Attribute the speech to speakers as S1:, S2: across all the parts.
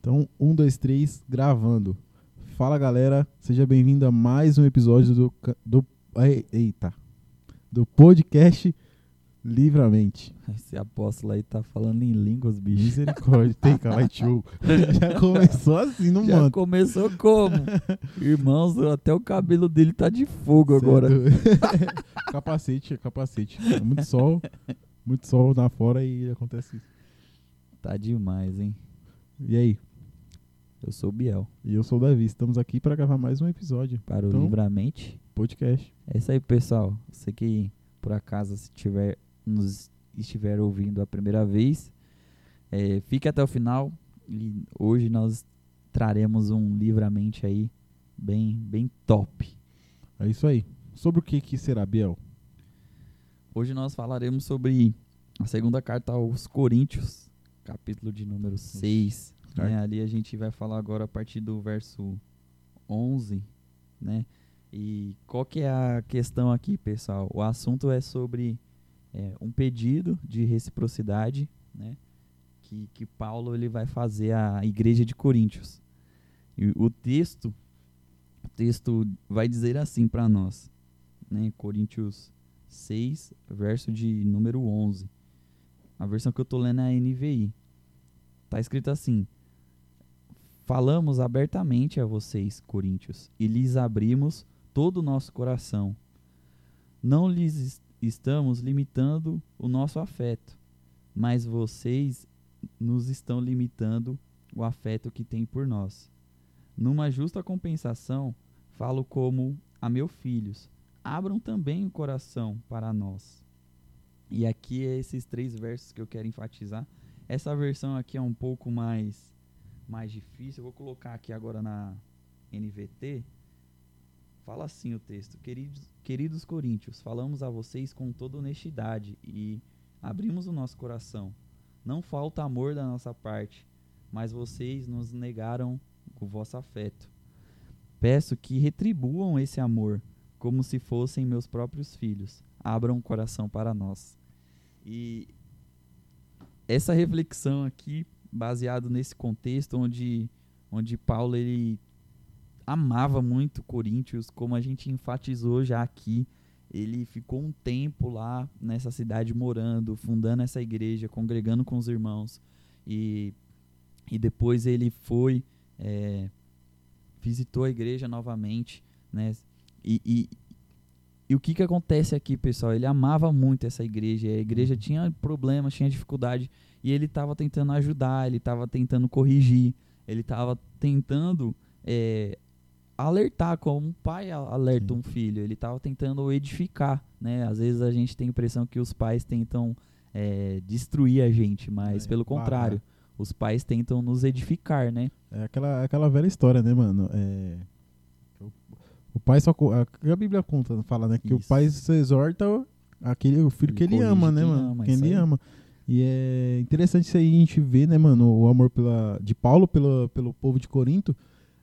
S1: Então, um, dois, três, gravando. Fala galera, seja bem-vindo a mais um episódio do, do. Eita! Do podcast Livramente.
S2: Esse apóstolo aí tá falando em línguas, bicho.
S1: Misericórdia, tem calaitiu. Já começou assim no
S2: Já
S1: manto.
S2: começou como? Irmãos, até o cabelo dele tá de fogo agora.
S1: Certo. capacete, capacete. É Muito sol, muito sol na fora e acontece isso.
S2: Tá demais, hein?
S1: E aí?
S2: Eu sou o Biel.
S1: E eu sou o Davi, estamos aqui para gravar mais um episódio.
S2: Para o
S1: Então-
S2: Livramente.
S1: Podcast.
S2: É isso aí, pessoal. Você que, por acaso, se tiver, nos estiver ouvindo a primeira vez, é, fique até o final. E hoje nós traremos um Livramente aí bem, bem top.
S1: É isso aí. Sobre o que, que será, Biel?
S2: Hoje nós falaremos sobre a segunda carta aos Coríntios, capítulo de número 6. Né? Ali a gente vai falar agora a partir do verso 11, né? E qual que é a questão aqui, pessoal? O assunto é sobre é, um pedido de reciprocidade, né? Que, que Paulo ele vai fazer à igreja de Coríntios. E o texto, o texto vai dizer assim para nós, né? Coríntios 6, verso de número 11. A versão que eu tô lendo é a NVI. Tá escrito assim: Falamos abertamente a vocês, coríntios, e lhes abrimos todo o nosso coração. Não lhes es- estamos limitando o nosso afeto, mas vocês nos estão limitando o afeto que têm por nós. Numa justa compensação, falo como a meus filhos, abram também o coração para nós. E aqui é esses três versos que eu quero enfatizar. Essa versão aqui é um pouco mais mais difícil. Eu vou colocar aqui agora na NVT. Fala assim o texto: Queridos, queridos coríntios, falamos a vocês com toda honestidade e abrimos o nosso coração. Não falta amor da nossa parte, mas vocês nos negaram o vosso afeto. Peço que retribuam esse amor como se fossem meus próprios filhos. Abram o coração para nós. E essa reflexão aqui, baseado nesse contexto onde, onde Paulo ele amava muito Coríntios, como a gente enfatizou já aqui, ele ficou um tempo lá nessa cidade morando, fundando essa igreja, congregando com os irmãos e, e depois ele foi é, visitou a igreja novamente, né? E, e, e o que que acontece aqui, pessoal? Ele amava muito essa igreja, a igreja tinha problemas, tinha dificuldade, e ele estava tentando ajudar, ele estava tentando corrigir, ele estava tentando é, alertar, como um pai alerta
S1: Sim.
S2: um filho, ele estava tentando edificar, né? Às vezes a gente tem a impressão que os pais tentam é, destruir a gente, mas
S1: É,
S2: pelo contrário, os pais tentam nos edificar, né?
S1: É aquela, aquela velha história, né, mano? É, o pai só. A, Bíblia conta, fala, né? Que o
S2: Isso.
S1: pai se exorta aquele, o filho
S2: Ele
S1: que ele ama, né, mano?
S2: ama,
S1: quem ele
S2: aí.
S1: ama. E é interessante isso aí a gente ver, né, mano, o amor pela, de Paulo pelo, pelo povo de Corinto.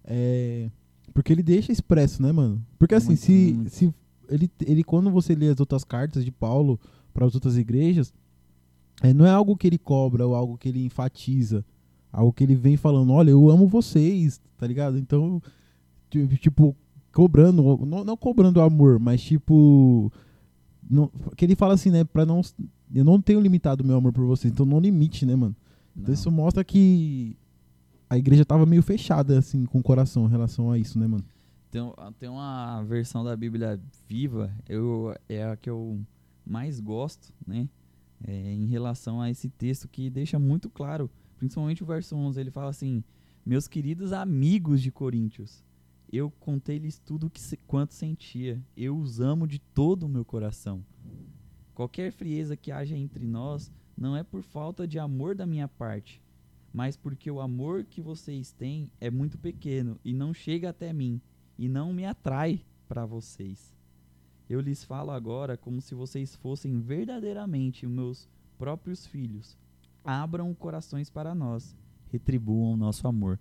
S1: É, porque ele deixa expresso, né, mano? Porque assim,
S2: Muito,
S1: se,
S2: muito.
S1: se ele, ele, quando você lê as outras cartas de Paulo para as outras igrejas, é, não é algo que ele cobra ou algo que ele enfatiza. Algo que ele vem falando, olha, eu amo vocês, tá ligado? Então, ti- tipo, cobrando, não, não cobrando amor, mas tipo. Não, que ele fala assim, né? Pra não. Eu não tenho limitado meu amor por vocês, então não limite, né, mano? Então
S2: Não.
S1: isso mostra que a igreja tava meio fechada, assim, com o coração em relação a isso, né, mano?
S2: Tem, tem uma versão da Bíblia viva, eu, é a que eu mais gosto, né? É, em relação a esse texto que deixa muito claro, principalmente o verso 11, ele fala assim: Meus queridos amigos de Coríntios, eu contei-lhes tudo que quanto sentia, eu os amo de todo o meu coração. Qualquer frieza que haja entre nós não é por falta de amor da minha parte, mas porque o amor que vocês têm é muito pequeno e não chega até mim e não me atrai para vocês. Eu lhes falo agora como se vocês fossem verdadeiramente meus próprios filhos. Abram corações para nós, retribuam nosso amor.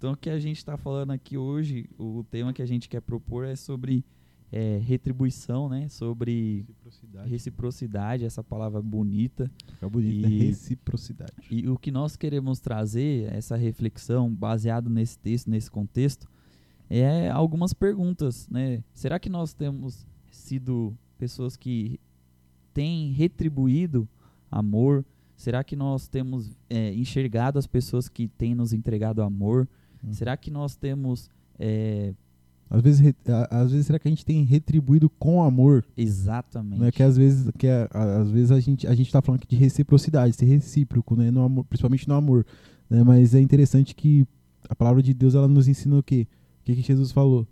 S2: Então, o que a gente está falando aqui hoje, o tema que a gente quer propor é sobre é, retribuição, né? Sobre
S1: Reciprocidade.
S2: reciprocidade, essa palavra bonita.
S1: Bonito, né?
S2: E-
S1: Reciprocidade.
S2: E o que nós queremos trazer, essa reflexão, baseado nesse texto, nesse contexto, é algumas perguntas, né? Será que nós temos sido pessoas que têm retribuído amor? Será que nós temos é, enxergado as pessoas que têm nos entregado amor?
S1: Hum.
S2: Será que nós temos é,
S1: Às vezes, às vezes será que a gente tem retribuído com amor?
S2: exatamente?
S1: Não é que às vezes, que é- a- às vezes a gente a gente tá falando aqui de reciprocidade, ser recíproco, né, no amor, principalmente no amor, né? Mas é interessante que a palavra de Deus ela nos ensina o quê? O que, que Jesus falou?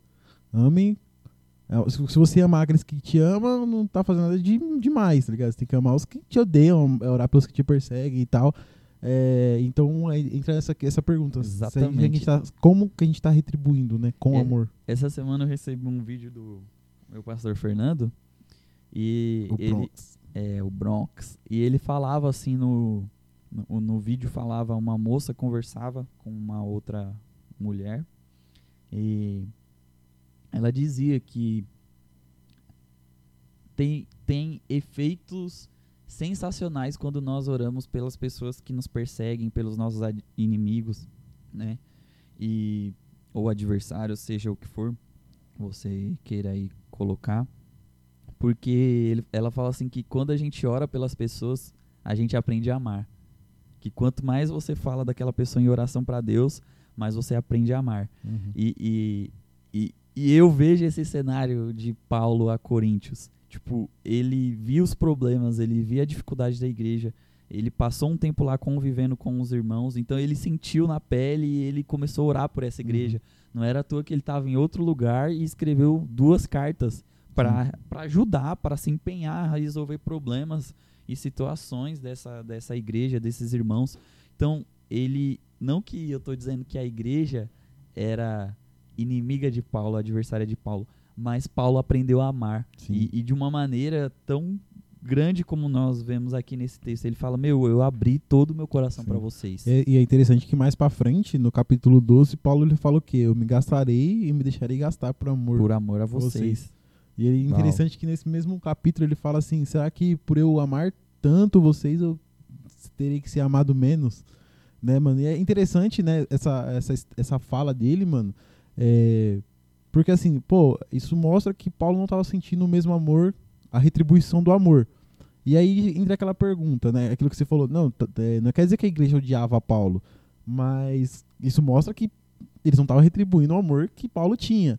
S1: Amem. é, Se se você amar aqueles que te amam, não tá fazendo nada de demais, tá ligado? Você tem que amar os que te odeiam, é orar pelos que te perseguem e tal. É, então entra essa, essa pergunta. Se a gente-
S2: Exatamente.
S1: tá- como que a gente tá retribuindo, né? Com
S2: É,
S1: amor.
S2: Essa semana eu recebi um vídeo do meu pastor Fernando e
S1: O
S2: ele,
S1: Bronx.
S2: é, o Bronx. E ele falava assim no, no, no vídeo, falava uma moça conversava com uma outra mulher e ela dizia que tem, tem efeitos sensacionais quando nós oramos pelas pessoas que nos perseguem, pelos nossos inimigos, né? E ou adversários, seja o que for você queira aí colocar. Porque ele- ela fala assim que quando a gente ora pelas pessoas, a gente aprende a amar. Que quanto mais você fala daquela pessoa em oração para Deus, mais você aprende a amar.
S1: Uhum.
S2: E, e, e, e eu vejo esse cenário de Paulo a Coríntios. Tipo, ele via os problemas, ele via a dificuldade da igreja, ele passou um tempo lá convivendo com os irmãos, então ele sentiu na pele e ele começou a orar por essa igreja. Não era à toa que ele estava em outro lugar e escreveu duas cartas para ajudar, para se empenhar a resolver problemas e situações dessa, dessa igreja, desses irmãos. Então, ele. Não que eu estou dizendo que a igreja era inimiga de Paulo, adversária de Paulo, mas Paulo aprendeu a amar. E, e de uma maneira tão grande como nós vemos aqui nesse texto. Ele fala: Meu, eu abri todo o meu coração para vocês.
S1: É- e é interessante que mais pra frente, no capítulo 12, Paulo ele fala o quê? Eu me gastarei e me deixarei gastar por amor.
S2: Por amor a
S1: vocês.
S2: vocês.
S1: E é
S2: Uau.
S1: interessante que nesse mesmo capítulo ele fala assim: será que por eu amar tanto vocês eu terei que ser amado menos? Né, mano? E é interessante, né, essa, essa, essa fala dele, mano. É, porque assim, pô, isso mostra que Paulo não tava sentindo o mesmo amor, a retribuição do amor. E aí entra aquela pergunta, né? Aquilo que você falou, não, não quer dizer que a igreja odiava Paulo, mas isso mostra que eles não estavam retribuindo o amor que Paulo tinha.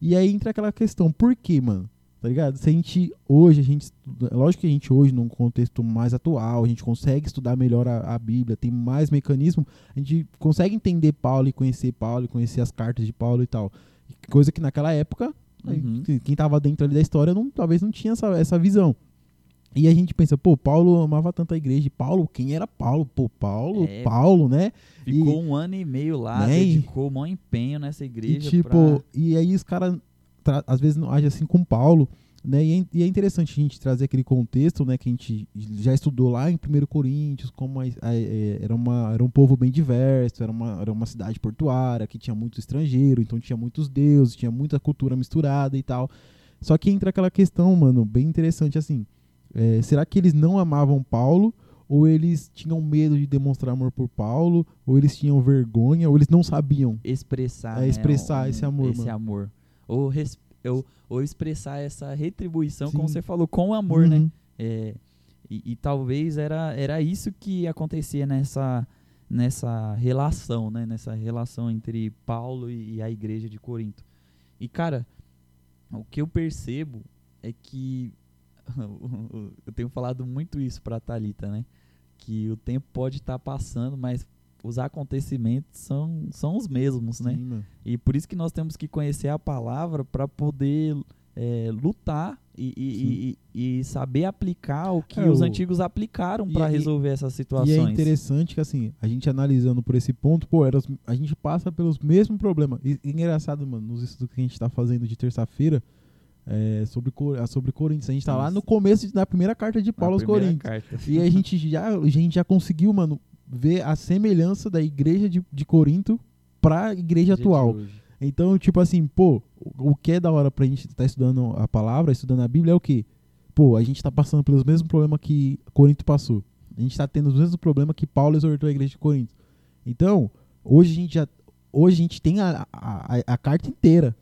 S1: E aí entra aquela questão, por quê, mano? Tá ligado? Se a gente hoje, a gente é lógico que a gente hoje, num contexto mais atual, a gente consegue estudar melhor a, a Bíblia, tem mais mecanismo, a gente consegue entender Paulo e conhecer Paulo e conhecer as cartas de Paulo e tal. Coisa que naquela época,
S2: Uhum.
S1: quem- quem tava dentro ali da história não, talvez não tinha essa, essa visão. E a gente pensa, pô, Paulo amava tanto a igreja. E Paulo, quem era Paulo? Pô, Paulo,
S2: É.
S1: Paulo, né?
S2: Ficou um ano e meio lá,
S1: Né, e-
S2: dedicou o maior empenho nessa igreja.
S1: E tipo,
S2: pra-
S1: e aí os caras às vezes não agem assim com Paulo, né? E é, e é interessante a gente trazer aquele contexto, né, que a gente já estudou lá em 1 Coríntios, como a- a- é, era, uma, era um povo bem diverso, era uma, era uma cidade portuária que tinha muito estrangeiro, então tinha muitos deuses, tinha muita cultura misturada e tal. Só que entra aquela questão, mano, bem interessante assim. é, será que eles não amavam Paulo? Ou eles tinham medo de demonstrar amor por Paulo? Ou eles tinham vergonha? Ou eles não sabiam?
S2: expressar,
S1: É,
S2: né,
S1: expressar esse amor,
S2: esse
S1: mano.
S2: amor. Ou, res- ou, ou expressar essa retribuição, como
S1: Sim.
S2: você falou, com amor, né?
S1: Uhum.
S2: É, e, e talvez era, era isso que acontecia nessa, nessa relação, né? Nessa relação entre Paulo e, e a igreja de Corinto. E, cara, o que eu percebo é que eu tenho falado muito isso pra Thalita, né? Que o tempo pode estar passando, mas os acontecimentos são, são os mesmos, né?
S1: Sim.
S2: E por isso que nós temos que conhecer a palavra para poder é, lutar e, e- e- e saber aplicar o que
S1: É,
S2: os antigos aplicaram
S1: e-
S2: para
S1: e-
S2: resolver essas
S1: E
S2: situações.
S1: é interessante que, assim, a gente analisando por esse ponto, pô, era a gente passa pelos mesmos problemas. E, e engraçado, mano, nos estudos que a gente tá fazendo de terça-feira, é, sobre, sobre Coríntios. A gente tá lá no começo da primeira carta de Paulo aos Coríntios.
S2: carta.
S1: E a gente já, a gente já conseguiu, mano, ver a semelhança da igreja de, de Corinto pra igreja
S2: Dia de
S1: atual. Então, tipo assim, pô, o que é da hora pra gente estar estudando a palavra, estudando a Bíblia é o quê? Pô, a gente tá passando pelos mesmos problemas que Corinto passou. A gente tá tendo os mesmos problemas que Paulo exortou a igreja de Corinto. Então, hoje a gente já hoje a gente tem a, a, a- a carta inteira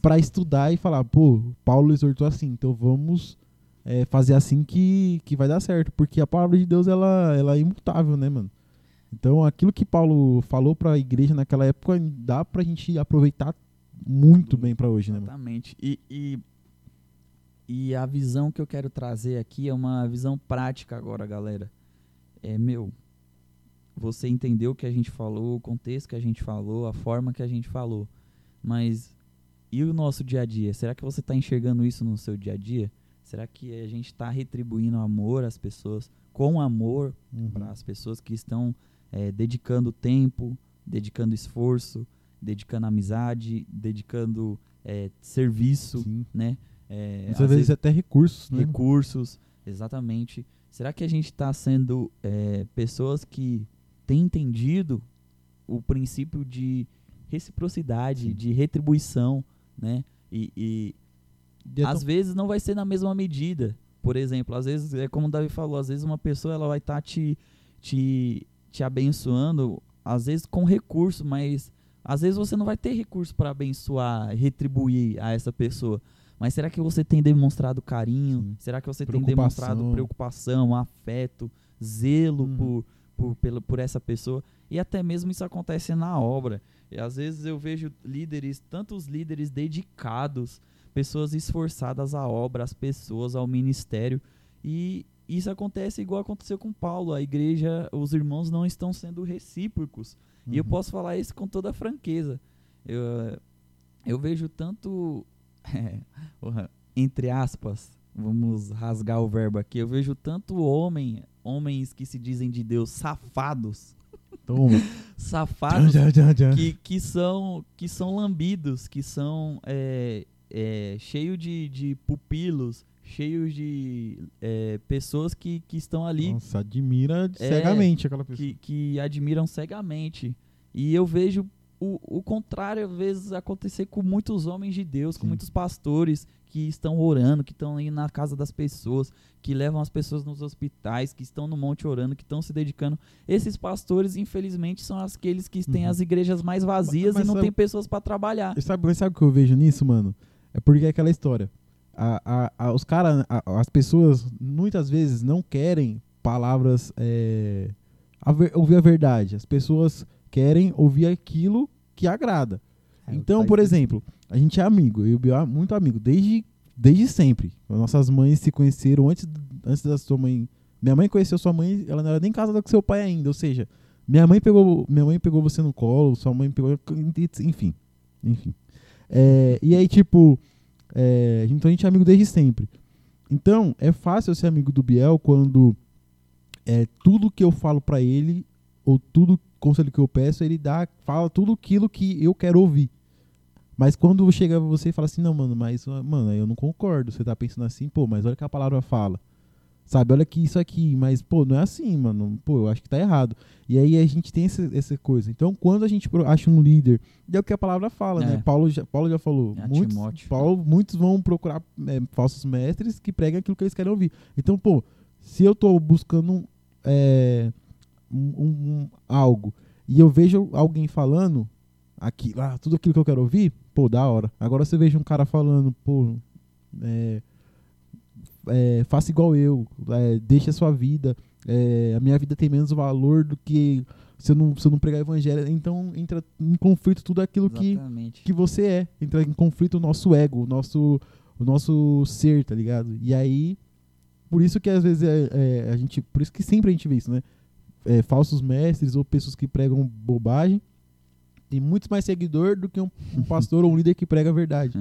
S1: pra estudar e falar, pô, Paulo exortou assim, então vamos é, fazer assim que, que vai dar certo, porque a palavra de Deus ela, ela é imutável, né, mano? Então, aquilo que Paulo falou pra igreja naquela época dá pra gente aproveitar muito bem pra hoje, né, mano?
S2: Exatamente. E, e, e a visão que eu quero trazer aqui é uma visão prática agora, galera. É, meu, você entendeu o que a gente falou, o contexto que a gente falou, a forma que a gente falou. Mas e o nosso dia a dia? Será que você está enxergando isso no seu dia a dia? Será que a gente está retribuindo amor às pessoas com amor
S1: Uhum.
S2: para as pessoas que estão eh, dedicando tempo, dedicando esforço, dedicando amizade, dedicando eh, serviço,
S1: Sim.
S2: né?
S1: Muitas
S2: às
S1: vezes até recursos, né?
S2: recursos, exatamente. Será que a gente está sendo eh, pessoas que têm entendido o princípio de reciprocidade,
S1: Sim.
S2: de retribuição, né? E, e
S1: É
S2: às vezes não vai ser na mesma medida. Por exemplo, às vezes, é como o Davi falou, às vezes uma pessoa ela vai estar te, te, te abençoando, às vezes com recurso, mas às vezes você não vai ter recurso para abençoar, retribuir a essa pessoa. Mas será que você tem demonstrado carinho?
S1: Sim.
S2: Será que você tem demonstrado preocupação, afeto, zelo
S1: Uhum.
S2: por, por, pela, por essa pessoa? E até mesmo isso acontece na obra. E às vezes eu vejo líderes, tantos líderes dedicados, pessoas esforçadas à obra, às pessoas, ao ministério. E isso acontece igual aconteceu com Paulo. A igreja, os irmãos não estão sendo recíprocos. E eu
S1: Uhum.
S2: posso falar isso com toda franqueza. Eu, eu vejo tanto, é, entre aspas, vamos rasgar o verbo aqui, eu vejo tanto homem, homens que se dizem de Deus safados, safados que, que, são, que são lambidos, que são é, é, cheios de, de pupilos, cheios de é, pessoas que, que estão ali
S1: Nossa, admira
S2: É,
S1: cegamente aquela pessoa.
S2: que, que admiram cegamente. E eu vejo o, o contrário, às vezes, acontecer com muitos homens de Deus, com
S1: Sim.
S2: muitos pastores que estão orando, que estão indo na casa das pessoas, que levam as pessoas nos hospitais, que estão no monte orando, que estão se dedicando. Esses pastores, infelizmente, são aqueles que têm
S1: Uhum.
S2: as igrejas mais vazias
S1: Mas
S2: e não
S1: sabe-
S2: tem pessoas para trabalhar.
S1: E sabe, mas sabe o que eu vejo nisso, mano? É porque é aquela história. A, a, a- os caras, as pessoas, muitas vezes não querem palavras. é, ver- ouvir a verdade. As pessoas querem ouvir aquilo que agrada.
S2: É,
S1: Então,
S2: faz
S1: por
S2: isso.
S1: exemplo, a gente é amigo, eu e o Biel é muito amigo, desde, desde sempre. Nossas mães se conheceram antes, antes da sua mãe. Minha mãe conheceu sua mãe, ela não era nem casada com seu pai ainda, ou seja, minha mãe pegou, minha mãe pegou você no colo, sua mãe pegou, enfim, enfim. É, e aí, tipo, é, então a gente é amigo desde sempre. Então, é fácil ser amigo do Biel quando é, tudo que eu falo pra ele, ou tudo conselho que eu peço, ele dá, fala tudo aquilo que eu quero ouvir. Mas quando chega você e fala assim, não, mano, mas, mano, eu não concordo. Você tá pensando assim, pô, mas olha o que a palavra fala. Sabe, olha aqui isso aqui, mas, pô, não é assim, mano. Pô, eu acho que tá errado. E aí a gente tem esse- essa coisa. Então, quando a gente acha um líder, é o que a palavra fala,
S2: É.
S1: né? Paulo já, Paulo já falou.
S2: É,
S1: muitos,
S2: Timóteo.
S1: Paulo, muitos vão procurar é, falsos mestres que pregam aquilo que eles querem ouvir. Então, pô, se eu tô buscando um, é, um- um- algo e eu vejo alguém falando aqui, ah, tudo aquilo que eu quero ouvir, pô, da hora. Agora você veja um cara falando, pô, é, é, faça igual eu, é, deixe a sua vida, é, a minha vida tem menos valor do que se eu não, se eu não pregar evangelho. Então entra em conflito tudo aquilo que,
S2: Exatamente.
S1: que você é. Entra em conflito o nosso ego, o nosso, o nosso ser, tá ligado? E aí, por isso que às vezes é, é, a gente. Por isso que sempre a gente vê isso, né? É, falsos mestres ou pessoas que pregam bobagem. Tem muito mais seguidor do que um, um pastor ou um líder que prega a verdade.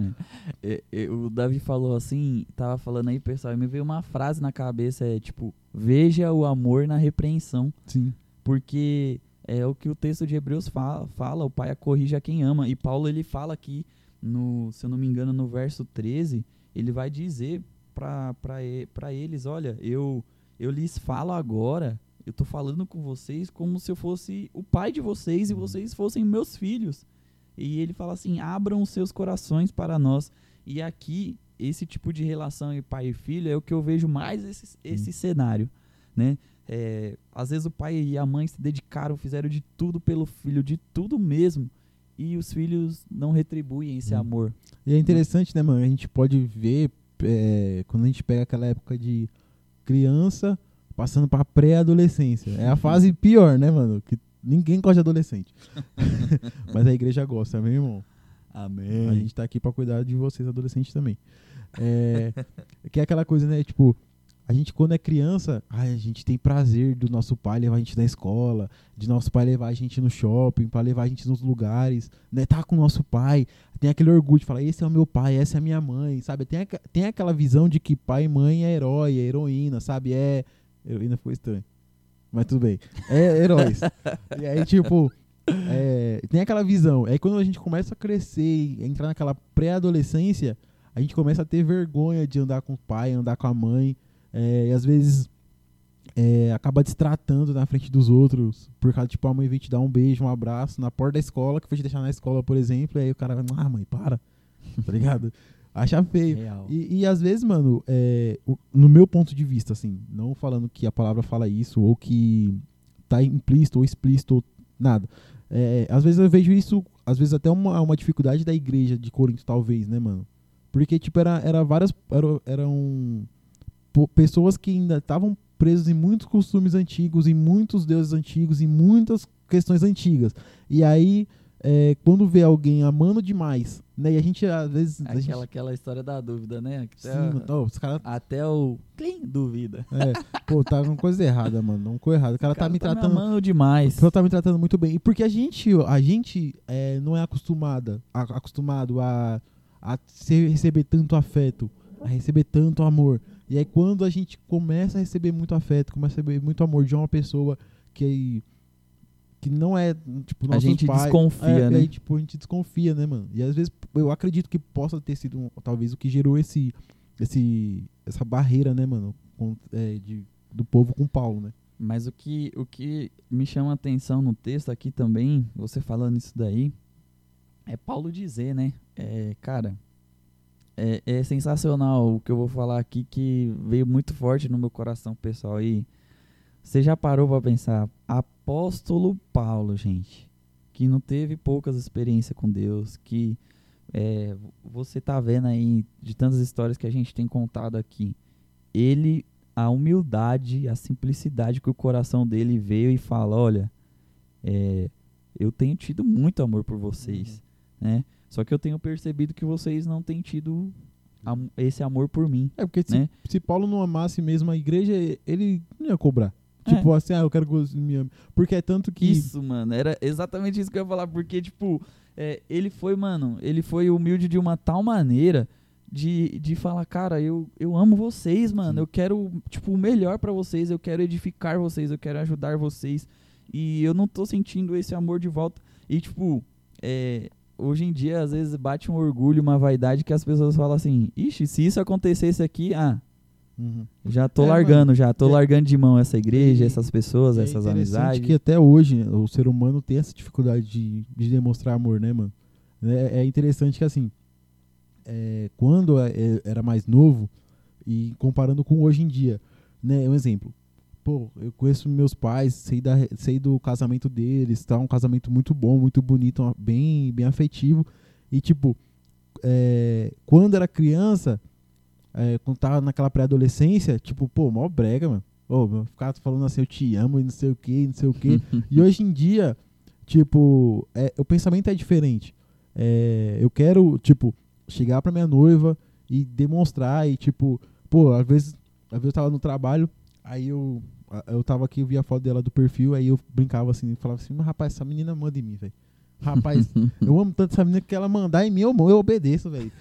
S2: É, é, o Davi falou assim, tava falando aí, pessoal, e me veio uma frase na cabeça, é tipo, veja o amor na repreensão,
S1: Sim.
S2: porque é o que o texto de Hebreus fala, fala o pai corrige a quem ama, e Paulo ele fala aqui, no, se eu não me engano, no verso 13, ele vai dizer para eles, olha, eu, eu lhes falo agora, eu tô falando com vocês como se eu fosse o pai de vocês e
S1: Uhum.
S2: vocês fossem meus filhos. E ele fala assim: abram os seus corações para nós. E aqui, esse tipo de relação entre pai e filho é o que eu vejo mais esse, esse cenário, né? É, às vezes o pai e a mãe se dedicaram, fizeram de tudo pelo filho, de tudo mesmo, e os filhos não retribuem esse
S1: Hum.
S2: amor.
S1: E é interessante, né, mano? A gente pode ver é, quando a gente pega aquela época de criança passando pra pré-adolescência. É a fase pior, né, mano? Que ninguém gosta de adolescente. Mas a igreja gosta, meu irmão.
S2: Amém.
S1: A gente tá aqui pra cuidar de vocês, adolescentes também. É, que é aquela coisa, né? Tipo, a gente quando é criança, ai, a gente tem prazer do nosso pai levar a gente na escola, de nosso pai levar a gente no shopping, para levar a gente nos lugares, né? Tá com o nosso pai, tem aquele orgulho de falar, esse é o meu pai, essa é a minha mãe, sabe? Tem, aca- tem aquela visão de que pai e mãe é herói, é heroína, sabe? É. Heroína ficou estranho. Mas tudo bem. É heróis. e aí, tipo, é, tem aquela visão. Aí quando a gente começa a crescer e entrar naquela pré-adolescência, a gente começa a ter vergonha de andar com o pai, andar com a mãe. é, e às vezes é, acaba destratando na frente dos outros. Por causa, tipo, a mãe vem te dar um beijo, um abraço na porta da escola, que foi te deixar na escola, por exemplo. E aí o cara vai, ah, mãe, para. Tá ligado? Acha feio. E, e às vezes, mano, é, o- no meu ponto de vista, assim, não falando que a palavra fala isso, ou que tá implícito ou explícito, ou nada. É, às vezes eu vejo isso, às vezes até uma, uma dificuldade da igreja de Corinto, talvez, né, mano? Porque, tipo, era, era várias. Era, eram pessoas que ainda estavam presas em muitos costumes antigos, em muitos deuses antigos, em muitas questões antigas. E aí, é, quando vê alguém amando demais, né? E a gente, às vezes. a gente-
S2: Aquela, aquela história da dúvida, né?
S1: Sim,
S2: até,
S1: mano, ó, os caras
S2: até o clim duvida.
S1: É, pô, tá com coisa errada, mano. Não coisa errada. O cara, tá me tratando.
S2: amando demais.
S1: O cara tá me tratando muito bem. E porque a gente, a gente é, não é acostumada, a- acostumado a, a ser- receber tanto afeto, a receber tanto amor. E aí quando a gente começa a receber muito afeto, começa a receber muito amor de uma pessoa que que não é, tipo,
S2: A gente
S1: pais,
S2: desconfia,
S1: é,
S2: né?
S1: E aí, tipo, a gente desconfia, né, mano? E às vezes eu acredito que possa ter sido um- talvez o que gerou esse esse essa barreira, né, mano, com- é, de, do povo com Paulo, né?
S2: Mas o que, o que me chama a atenção no texto aqui também, você falando isso daí, é Paulo dizer, né? É, cara, é, é sensacional o que eu vou falar aqui que veio muito forte no meu coração, pessoal. E você já parou pra pensar? Apóstolo Paulo, gente, que não teve poucas experiências com Deus, que é, você tá vendo aí de tantas histórias que a gente tem contado aqui, ele a humildade, a simplicidade que o coração dele veio e fala, olha, é, eu tenho tido muito amor por vocês, né? Só que eu tenho percebido que vocês não têm tido am- esse amor por mim,
S1: É, porque se,
S2: né?
S1: se Paulo não amasse mesmo a igreja, ele não ia cobrar.
S2: É.
S1: Tipo assim, ah, eu quero que você me ame. Porque é tanto que.
S2: Isso, mano, era exatamente isso que eu ia falar, porque, tipo, é, ele foi, mano, ele foi humilde de uma tal maneira de, de falar, cara, eu, eu amo vocês, mano,
S1: Sim.
S2: eu quero, tipo, o melhor pra vocês, eu quero edificar vocês, eu quero ajudar vocês, e eu não tô sentindo esse amor de volta. E, tipo, é, hoje em dia, às vezes, bate um orgulho, uma vaidade que as pessoas falam assim, ixi, se isso acontecesse aqui, ah,
S1: Uhum.
S2: já tô
S1: É,
S2: largando, já tô
S1: é-
S2: largando de mão essa igreja,
S1: E-
S2: essas pessoas,
S1: É
S2: essas amizades.
S1: que até hoje né, o ser humano tem essa dificuldade de, de demonstrar amor, né, mano? É, é interessante que, assim, é, quando é- é- era mais novo e comparando com hoje em dia, né? Um exemplo. Pô, eu conheço meus pais, sei, da, sei do casamento deles, tá? Um casamento muito bom, muito bonito, bem, bem afetivo. E, tipo, é, quando era criança, é, quando tava naquela pré-adolescência, tipo, pô, mó brega, mano. Ô, meu, ficar falando assim, eu te amo e não sei o que, não sei o que. e hoje em dia, tipo, é, o pensamento é diferente. É, eu quero, tipo, chegar pra minha noiva e demonstrar e, tipo, pô, às vezes, às vezes eu tava no trabalho, aí eu, eu tava aqui, eu vi a foto dela do perfil, aí eu brincava assim, falava assim, mas rapaz, essa menina manda em mim, velho. Rapaz, eu amo tanto essa menina que ela mandar em mim, eu, eu obedeço, velho.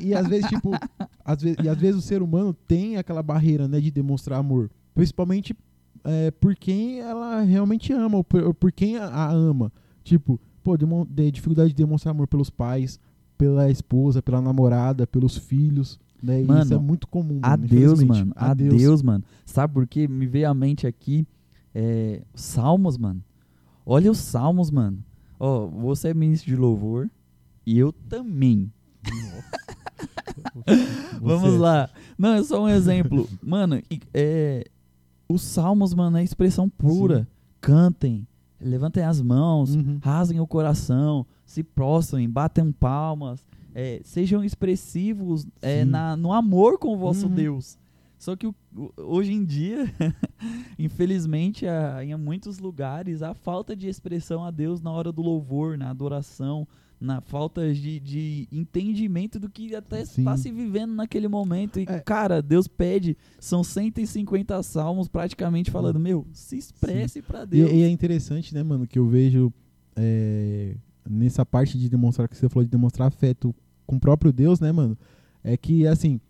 S1: E, e às vezes, tipo, às vezes, e às vezes o ser humano tem aquela barreira, né, de demonstrar amor. Principalmente é, por quem ela realmente ama, ou por, ou por quem a, a ama. Tipo, pô, demo- de dificuldade de demonstrar amor pelos pais, pela esposa, pela namorada, pelos filhos, né?
S2: Mano,
S1: isso é muito comum, mano,
S2: Adeus, mano. Adeus. mano. Sabe por quê? Me veio à mente aqui é, Salmos, mano. Olha os Salmos, mano. Ó, você é ministro de louvor, E eu também. Vamos lá. Não, é só um exemplo. Mano, é, os salmos, mano, é expressão pura. Cantem, levantem as mãos,
S1: Uhum.
S2: rasguem o coração, se prostrem, batem palmas, é, sejam expressivos é,
S1: Sim.
S2: na, no amor com o vosso
S1: Uhum.
S2: Deus. Só que o- hoje em dia, infelizmente, a- em muitos lugares, a falta de expressão a Deus na hora do louvor, na adoração, na falta de, de entendimento do que até está se vivendo naquele momento. E,
S1: É.
S2: cara, Deus pede, são 150 salmos praticamente falando, meu, se expresse pra
S1: E,
S2: Deus.
S1: e é interessante, né, mano, que eu vejo é, nessa parte de demonstrar que você falou de demonstrar afeto com o próprio Deus, né, mano? É que assim,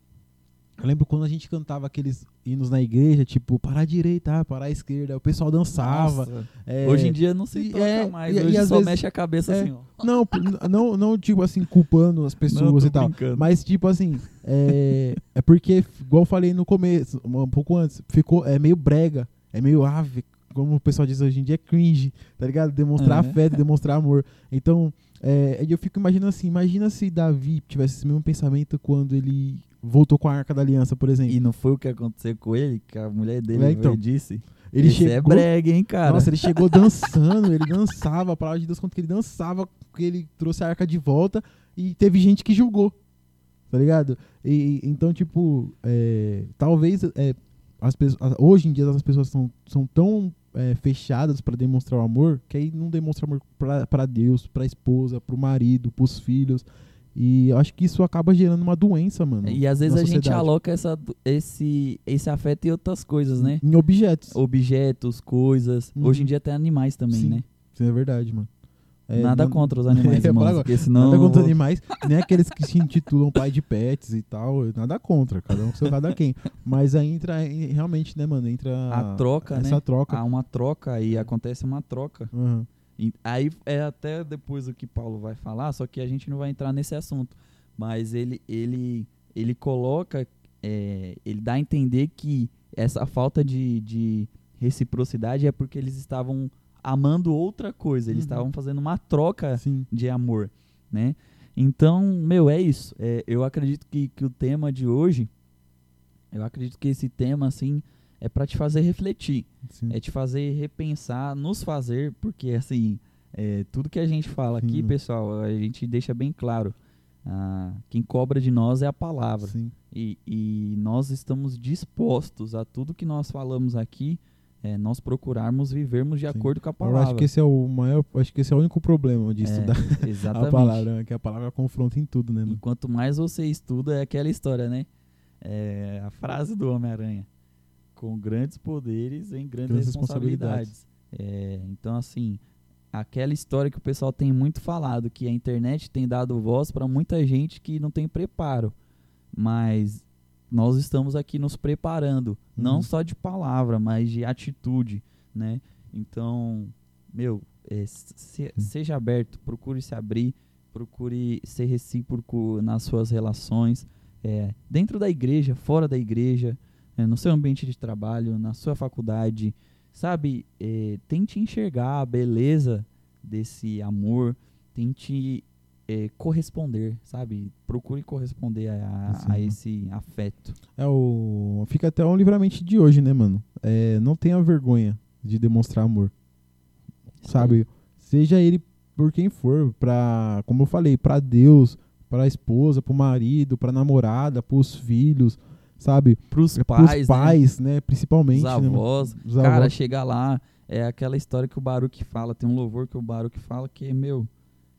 S1: eu lembro quando a gente cantava aqueles hinos na igreja, tipo, para a direita, para a esquerda, o pessoal dançava. É,
S2: Hoje em dia não se
S1: e-
S2: toca
S1: é,
S2: mais.
S1: e- e
S2: Hoje
S1: às
S2: só
S1: vezes-
S2: mexe a cabeça
S1: é,
S2: assim, ó.
S1: Não, não, não, tipo assim, culpando as pessoas
S2: Não,
S1: e tal.
S2: brincando.
S1: Mas, tipo assim, é, é porque, igual eu falei no começo, um pouco antes, ficou, é meio brega, é meio ave, como o pessoal diz hoje em dia, é cringe, tá ligado? Demonstrar
S2: É.
S1: afeto, demonstrar amor. Então, é, eu fico imaginando assim, imagina se Davi tivesse esse mesmo pensamento quando ele voltou com a Arca da Aliança, por exemplo.
S2: E não foi o que aconteceu com ele, que a mulher dele
S1: É, então.
S2: disse.
S1: ele
S2: Esse é
S1: chegou,
S2: brega, hein, cara?
S1: Nossa, ele chegou dançando, ele dançava, a palavra de Deus conta que ele dançava, que ele trouxe a arca de volta e teve gente que julgou, tá ligado? E, então, tipo, é, talvez é, as pessoas, hoje em dia as pessoas são, são tão é, fechadas pra demonstrar o amor que aí não demonstra amor pra Deus, pra esposa, pro marido, pros filhos. E acho que isso acaba gerando uma doença, mano.
S2: E às vezes a gente
S1: sociedade.
S2: aloca essa, esse, esse afeto em outras coisas, né?
S1: Em objetos.
S2: Objetos, coisas.
S1: Uhum.
S2: Hoje em dia até animais também,
S1: Sim.
S2: né?
S1: Isso é verdade, mano. É,
S2: Nada
S1: não-
S2: contra os animais,
S1: falar agora,
S2: porque senão...
S1: Nada contra animais, nem aqueles que se intitulam pai de pets e tal, nada contra, cada um com seu cada quem. Mas aí entra, realmente, né, mano, entra
S2: A troca,
S1: essa
S2: né?
S1: troca.
S2: Há uma troca e acontece uma troca.
S1: Aham.
S2: Aí é até depois o que Paulo vai falar, só que a gente não vai entrar nesse assunto. Mas ele, ele, ele coloca, é, ele dá a entender que essa falta de, de reciprocidade é porque eles estavam amando outra coisa, eles
S1: Uhum.
S2: estavam fazendo uma troca
S1: Sim.
S2: de amor, né? Então, meu, é isso. É, eu acredito que, que o tema de hoje, eu acredito que esse tema, assim, é para te fazer refletir
S1: sim.
S2: é te fazer repensar, nos fazer, porque assim, é, tudo que a gente fala
S1: Sim,
S2: aqui, pessoal, a gente deixa bem claro. ah, quem cobra de nós é a palavra. E, e nós estamos dispostos a tudo que nós falamos aqui, é, nós procurarmos vivermos de
S1: Sim.
S2: acordo com a
S1: Eu
S2: palavra.
S1: acho que esse é o maior, acho que esse é o único problema de
S2: É,
S1: estudar
S2: Exatamente.
S1: a palavra, né? que a palavra confronta em tudo, né,
S2: E
S1: mano?
S2: quanto mais você estuda, é aquela história, né? É a frase do Homem-Aranha. Com grandes poderes vem grandes
S1: Grandes
S2: responsabilidades. É, então, assim, aquela história que o pessoal tem muito falado, que a internet tem dado voz para muita gente que não tem preparo. Mas nós estamos aqui nos preparando, não
S1: Uhum.
S2: só de palavra, mas de atitude, né? Então, meu, é, se- seja aberto, procure se abrir, procure ser recíproco nas suas relações, é, dentro da igreja, fora da igreja, é, no seu ambiente de trabalho, na sua faculdade, sabe? É, tente enxergar a beleza desse amor, tente é, corresponder, sabe? Procure corresponder a, a
S1: Sim.
S2: esse afeto.
S1: É o. Fica até um livramento de hoje, né, mano? É, não tenha vergonha de demonstrar amor. Sabe? Seja ele por quem for, pra, como eu falei, pra Deus, pra esposa, pro marido, pra namorada, pros filhos, sabe?
S2: Pros
S1: É,
S2: pais,
S1: pros pais, né? Principalmente.
S2: Os
S1: né,
S2: avós.
S1: Os
S2: Cara,
S1: avós.
S2: chega lá, é aquela história que o Baruch fala, tem um louvor que o Baruch fala que é, meu,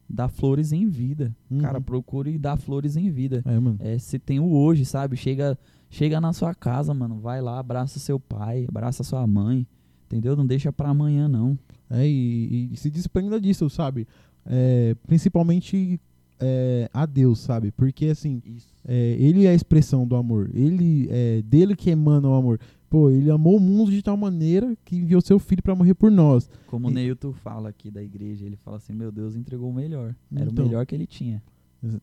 S2: dá flores em vida.
S1: Uhum.
S2: Cara, procure dar flores em vida.
S1: É, mano.
S2: É, se tem o hoje, sabe? Chega, chega na sua casa, mano, vai lá, abraça seu pai, abraça sua mãe, entendeu? Não deixa pra amanhã, não.
S1: É, e, e se desprenda disso, sabe? É, principalmente é, a Deus, sabe? Porque assim, é, ele é a expressão do amor. Ele é dele que emana o amor. Pô, ele amou o mundo de tal maneira que enviou seu filho pra morrer por nós.
S2: Como o
S1: E-
S2: Neilton fala aqui da igreja, ele fala assim, meu Deus, entregou o melhor. Era
S1: Então.
S2: o melhor que ele tinha.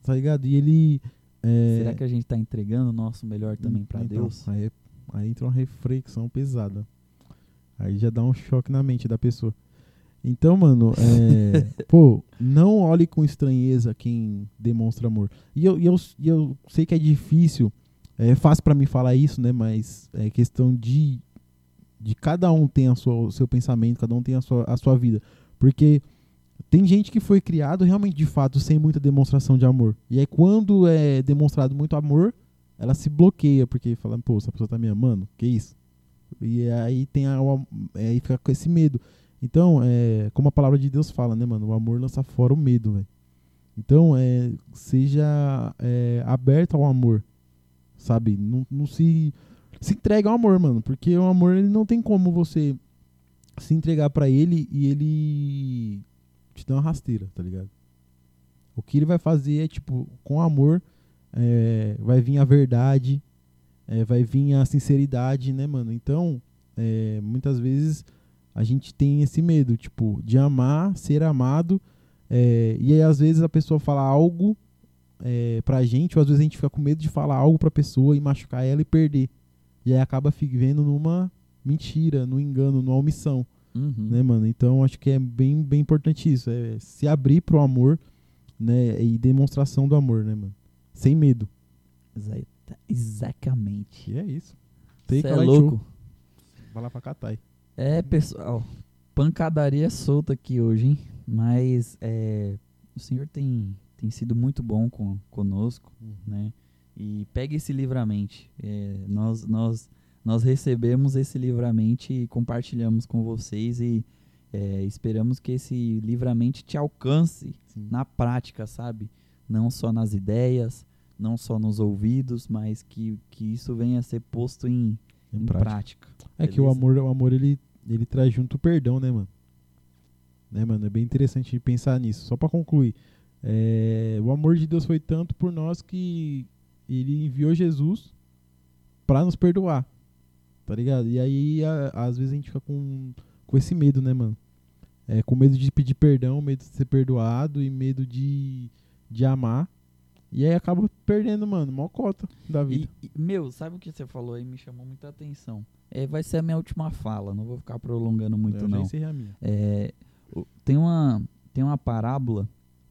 S1: Tá ligado? E ele. é,
S2: Será que a gente tá entregando o nosso melhor também pra
S1: então,
S2: Deus?
S1: Aí, aí entra uma reflexão pesada. Aí já dá um choque na mente da pessoa. Então, mano, é, pô, não olhe com estranheza quem demonstra amor. E eu, e eu, e eu sei que é difícil, é fácil pra mim falar isso, né? Mas é questão de, de cada um tem a sua, o seu pensamento, cada um tem a sua, a sua vida. Porque tem gente que foi criado realmente, de fato, sem muita demonstração de amor. E aí, quando é demonstrado muito amor, ela se bloqueia, porque fala, pô, essa pessoa tá me amando, que isso? E aí tem a, é, aí fica com esse medo. Então, é, como a palavra de Deus fala, né, mano? O amor lança fora o medo, velho. Então, é, seja é, aberto ao amor, sabe? Não, não se se entrega ao amor, mano, porque o amor ele não tem como você se entregar pra ele e ele te dar uma rasteira, tá ligado? O que ele vai fazer é tipo com amor é, vai vir a verdade, é, vai vir a sinceridade, né, mano? Então, é, muitas vezes a gente tem esse medo, tipo, de amar, ser amado, é, e aí às vezes a pessoa fala algo é, pra gente, ou às vezes a gente fica com medo de falar algo pra pessoa e machucar ela e perder. E aí acaba vivendo numa mentira, no engano, numa omissão,
S2: Uhum.
S1: né, mano? Então acho que é bem, bem importante isso, é se abrir pro amor, né, e demonstração do amor, né, mano? Sem medo.
S2: Exa- Exatamente.
S1: E é isso.
S2: Cê
S1: Take
S2: é louco.
S1: Vai lá pra Catai.
S2: É, pessoal, pancadaria solta aqui hoje, hein? Mas é, o senhor tem, tem sido muito bom com, conosco, né? E pegue esse livramente. É, nós, nós, nós recebemos esse livramente e compartilhamos com vocês e é, esperamos que esse livramente te alcance
S1: Sim.
S2: na prática, sabe? Não só nas ideias, não só nos ouvidos, mas que, que isso venha a ser posto em,
S1: Em
S2: em
S1: prática.
S2: prática.
S1: É que o
S2: beleza?
S1: amor, o amor ele, ele traz junto o perdão, né, mano? Né, mano? É bem interessante pensar nisso. Só pra concluir, é, o amor de Deus foi tanto por nós que ele enviou Jesus pra nos perdoar, tá ligado? E aí a- às vezes a gente fica com, com esse medo, né, mano? É, com medo de pedir perdão, medo de ser perdoado e medo de, de amar. E aí acaba perdendo, mano, mó cota da vida.
S2: E, meu, sabe o que você falou aí? Me chamou muita atenção. É, vai ser a minha última fala, não vou ficar prolongando muito,
S1: Eu já
S2: não.
S1: encerrei a minha.
S2: É, tem, uma, tem uma parábola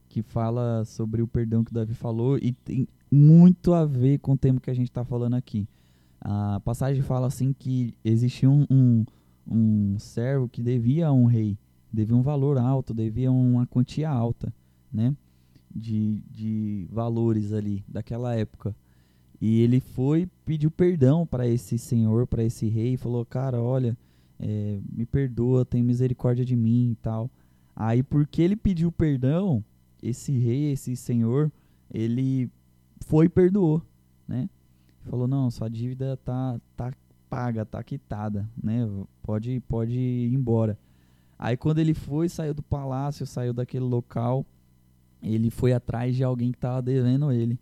S2: que fala sobre o perdão que o Davi falou e tem muito a ver com o tema que a gente está falando aqui. A passagem fala assim que existia um, um, um servo que devia a um rei, devia um valor alto, devia uma quantia alta, né? De, de valores ali daquela época. E ele foi pediu perdão para esse senhor, para esse rei, falou: Cara, olha, é, me perdoa, tem misericórdia de mim e tal. Aí, porque ele pediu perdão, esse rei, esse senhor, ele foi e perdoou, né? Falou: Não, sua dívida tá, tá paga, tá quitada, né? Pode, pode ir embora. Aí, quando ele foi, saiu do palácio, saiu daquele local, ele foi atrás de alguém que tava devendo ele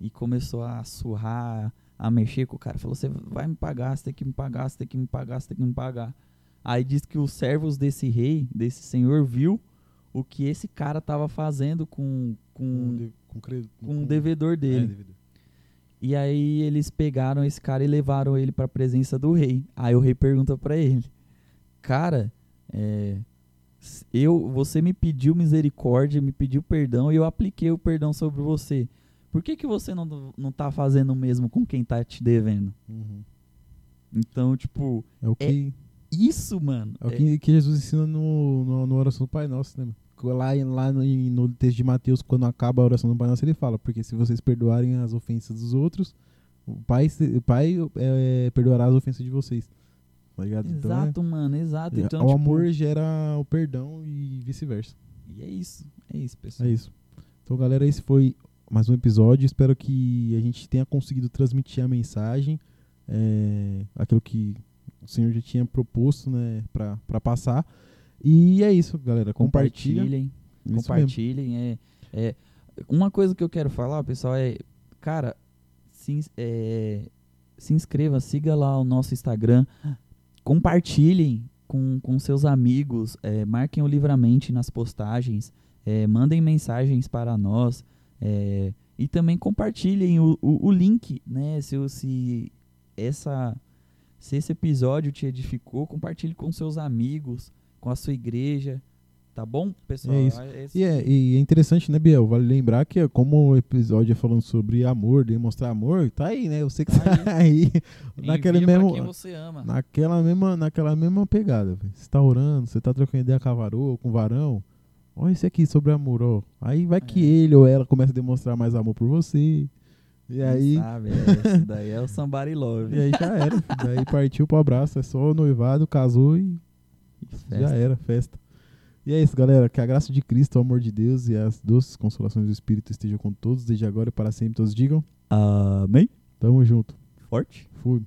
S2: e começou a surrar, a mexer com o cara. Falou: Você vai me pagar, você tem que me pagar, você tem que me pagar, você tem que me pagar. Aí diz que os servos desse rei, desse senhor, viu o que esse cara tava fazendo com, com,
S1: de- com, cre-
S2: com o devedor
S1: É,
S2: dele.
S1: devedor.
S2: E aí eles pegaram esse cara e levaram ele pra presença do rei. Aí o rei pergunta pra ele: Cara, é, eu, você me pediu misericórdia, me pediu perdão e eu apliquei o perdão sobre você. Por que, que você não, não tá fazendo o mesmo com quem tá te devendo?
S1: Uhum.
S2: Então, tipo,
S1: É o que,
S2: isso, mano.
S1: é o
S2: é-
S1: que, que Jesus ensina no, no, no oração do Pai Nosso, né? mano? Lá, lá no, no texto de Mateus, quando acaba a oração do Pai Nosso, ele fala: Porque se vocês perdoarem as ofensas dos outros, o Pai, o pai é, perdoará as ofensas de vocês. Tá ligado? Então, é-
S2: Exato, mano, exato.
S1: é,
S2: Então,
S1: o
S2: tipo,
S1: amor gera o perdão e vice-versa.
S2: E é isso, é isso, pessoal.
S1: É isso. Então, galera, esse foi mais um episódio. Espero que a gente tenha conseguido transmitir a mensagem, é, aquilo que o Senhor já tinha proposto, né, pra, pra passar. E é isso, galera. Compartilha.
S2: Compartilhem.
S1: Isso mesmo.
S2: compartilhem. É, é, uma coisa que eu quero falar, pessoal, é, cara, se, é, se inscreva, siga lá o nosso Instagram, compartilhem com, com seus amigos, é, marquem o Livramente nas postagens, é, mandem mensagens para nós é, e também compartilhem o, o, o link, né? Se, se essa se esse episódio te edificou, compartilhe com seus amigos, com a sua igreja, Tá bom, pessoal?
S1: É isso.
S2: Esse-
S1: E é, e é interessante, né, Biel? Vale lembrar que como o episódio é falando sobre amor, demonstrar amor, tá aí, né? Você que
S2: Tá
S1: tá aí, naquele
S2: Envia pra
S1: mesmo,
S2: quem você ama.
S1: naquela mesma, naquela mesma pegada. Você tá orando, você tá trocando ideia com a varoa, com o varão. Olha esse aqui sobre amor, ó. Aí vai que
S2: É.
S1: ele ou ela começa a demonstrar mais amor por você. E aí,
S2: Sabe, é, daí é o Somebody Love.
S1: e aí já era. Daí partiu pro abraço, é só o noivado, casou e
S2: Festa.
S1: já era, festa. E é isso, galera. Que a graça de Cristo, o amor de Deus e as doces consolações do Espírito estejam com todos, desde agora e para sempre. Todos digam,
S2: Amém.
S1: tamo junto.
S2: Forte.
S1: Fui.